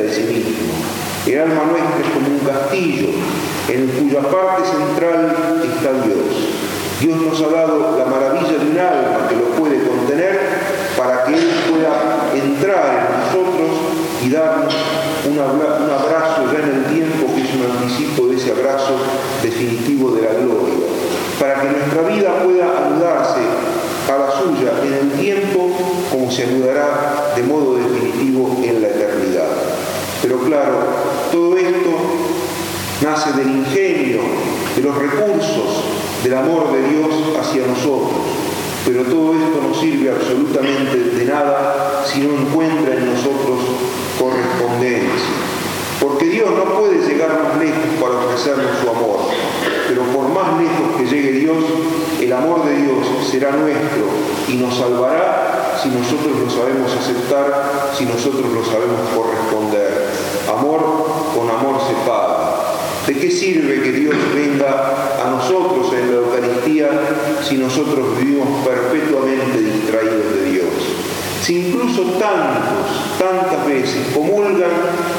de sí mismo. El alma nuestra es como un castillo en cuya parte central está Dios. Dios nos ha dado la maravilla de un alma que lo puede contener para que Él pueda entrar en nosotros y darnos un abrazo ya en el tiempo que es un anticipo de ese abrazo definitivo de la gloria. Para que nuestra vida pueda anudarse a la suya en el tiempo como se anudará de modo definitivo en la eternidad. Pero claro, todo esto nace del ingenio, de los recursos, del amor de Dios hacia nosotros. Pero todo esto no sirve absolutamente de nada si no encuentra en nosotros correspondencia. Porque Dios no puede llegar más lejos para ofrecernos su amor. Pero por más lejos que llegue Dios, el amor de Dios será nuestro y nos salvará si nosotros lo sabemos aceptar, si nosotros lo sabemos corresponder. Amor con amor se paga. ¿De qué sirve que Dios venga a nosotros en la Eucaristía si nosotros vivimos perpetuamente distraídos de Dios? Si incluso tantos, tantas veces comulgan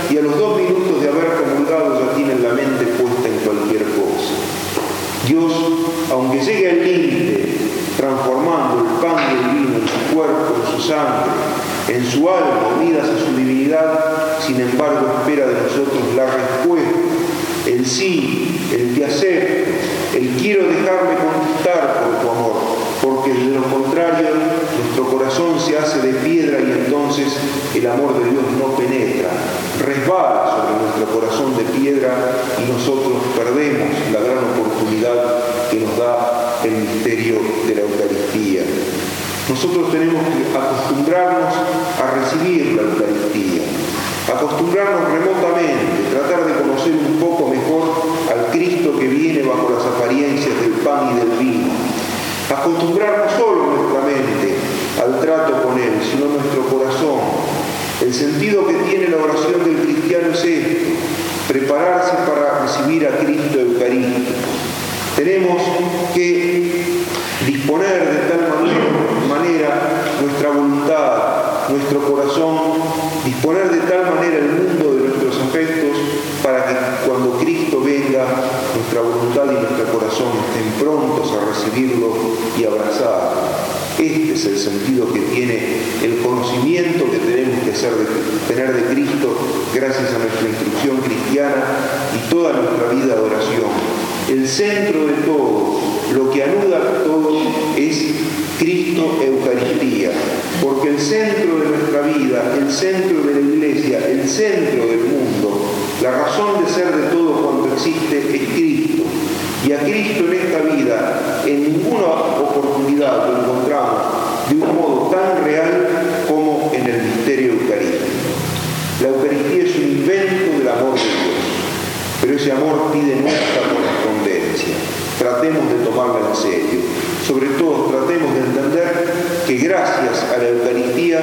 y a los dos minutos de haber comulgado ya tienen la mente puesta en cualquier cosa. Dios, aunque llegue al límite, transformando el pan y el vino en su cuerpo, en su sangre, en su alma, unidas a su divinidad, sin embargo espera de nosotros la respuesta. El sí, el que acepto, el quiero dejarme conquistar por tu amor, porque de lo contrario nuestro corazón se hace de piedra y entonces el amor de Dios no penetra, resbala sobre nuestro corazón de piedra y nosotros perdemos la gran oportunidad que nos da el misterio de la Eucaristía. Nosotros tenemos que acostumbrarnos a recibir la Eucaristía, acostumbrarnos remotamente, tratar de conocer un poco mejor al Cristo que viene bajo las apariencias del pan y del vino, acostumbrarnos solo nuestra mente al trato con Él, sino nuestro corazón. El sentido que tiene la oración del cristiano es esto, prepararse para recibir a Cristo Eucarístico. Tenemos que disponer de tal manera nuestra voluntad, nuestro corazón, disponer de tal manera el mundo de nuestros afectos para que cuando Cristo venga, nuestra voluntad y nuestro corazón estén prontos a recibirlo y abrazarlo. Este es el sentido que tiene el conocimiento que tenemos que tener de Cristo gracias a nuestra instrucción cristiana y toda nuestra vida de oración. El centro de todo, lo que anuda todo es Cristo porque el centro de nuestra vida, el centro de la iglesia, el centro del mundo, la razón de ser de todo cuanto existe es Cristo. Y a Cristo en esta vida, en ninguna oportunidad lo encontramos de un modo tan real como en el misterio eucarístico. La Eucaristía es un invento del amor de Dios, pero ese amor pide nuestra correspondencia. Tratemos de tomarla en serio. Sobre todo, tratemos de entender que gracias a la Eucaristía,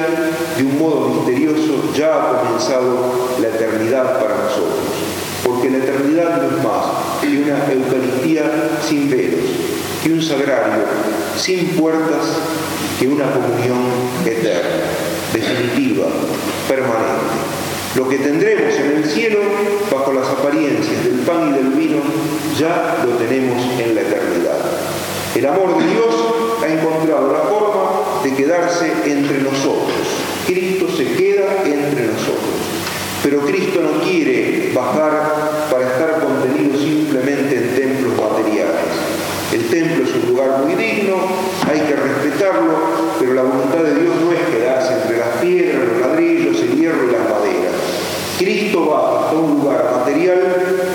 de un modo misterioso, ya ha comenzado la eternidad para nosotros. Porque la eternidad no es más que una Eucaristía sin velos, que un sagrario sin puertas, que una comunión eterna, definitiva, permanente. Lo que tendremos en el cielo, bajo las apariencias del pan y del vino, ya lo tenemos en la eternidad. El amor de Dios ha encontrado la forma de quedarse entre nosotros. Cristo se queda entre nosotros. Pero Cristo no quiere bajar para estar contenido simplemente en templos materiales. El templo es un lugar muy digno, hay que respetarlo, pero la voluntad de Dios no es quedarse entre las piedras, los ladrillos, el hierro y las maderas. Cristo va a un lugar material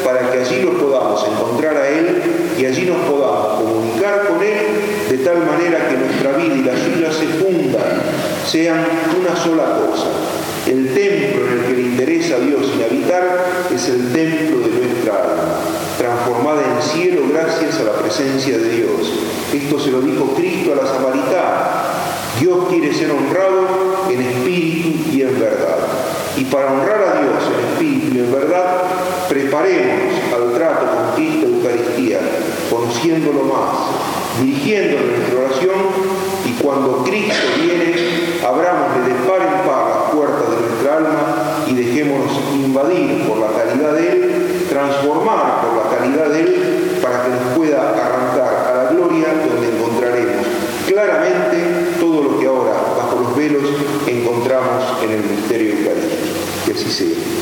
para que allí lo podamos encontrar a Él y allí nos podamos comunicar con Él de tal manera que nuestra vida y la suya se fundan, sean una sola cosa. El templo en el que le interesa a Dios inhabitar es el templo de nuestra alma, transformada en cielo gracias a la presencia de Dios. Esto se lo dijo Cristo a la samaritana. Dios quiere ser honrado en espíritu y en verdad. Y para honrar a Dios en espíritu y en verdad, preparemos al trato con Cristo Eucaristía, conociéndolo más, dirigiendo nuestra oración y cuando Cristo viene, abramos de par en par las puertas de nuestra alma y dejémonos invadir por la calidad de Él, transformar por la calidad de Él, para que nos pueda arrancar a la gloria donde encontraremos claramente todo lo que ahora bajo los velos encontramos en el misterio eucarístico. Que así sea.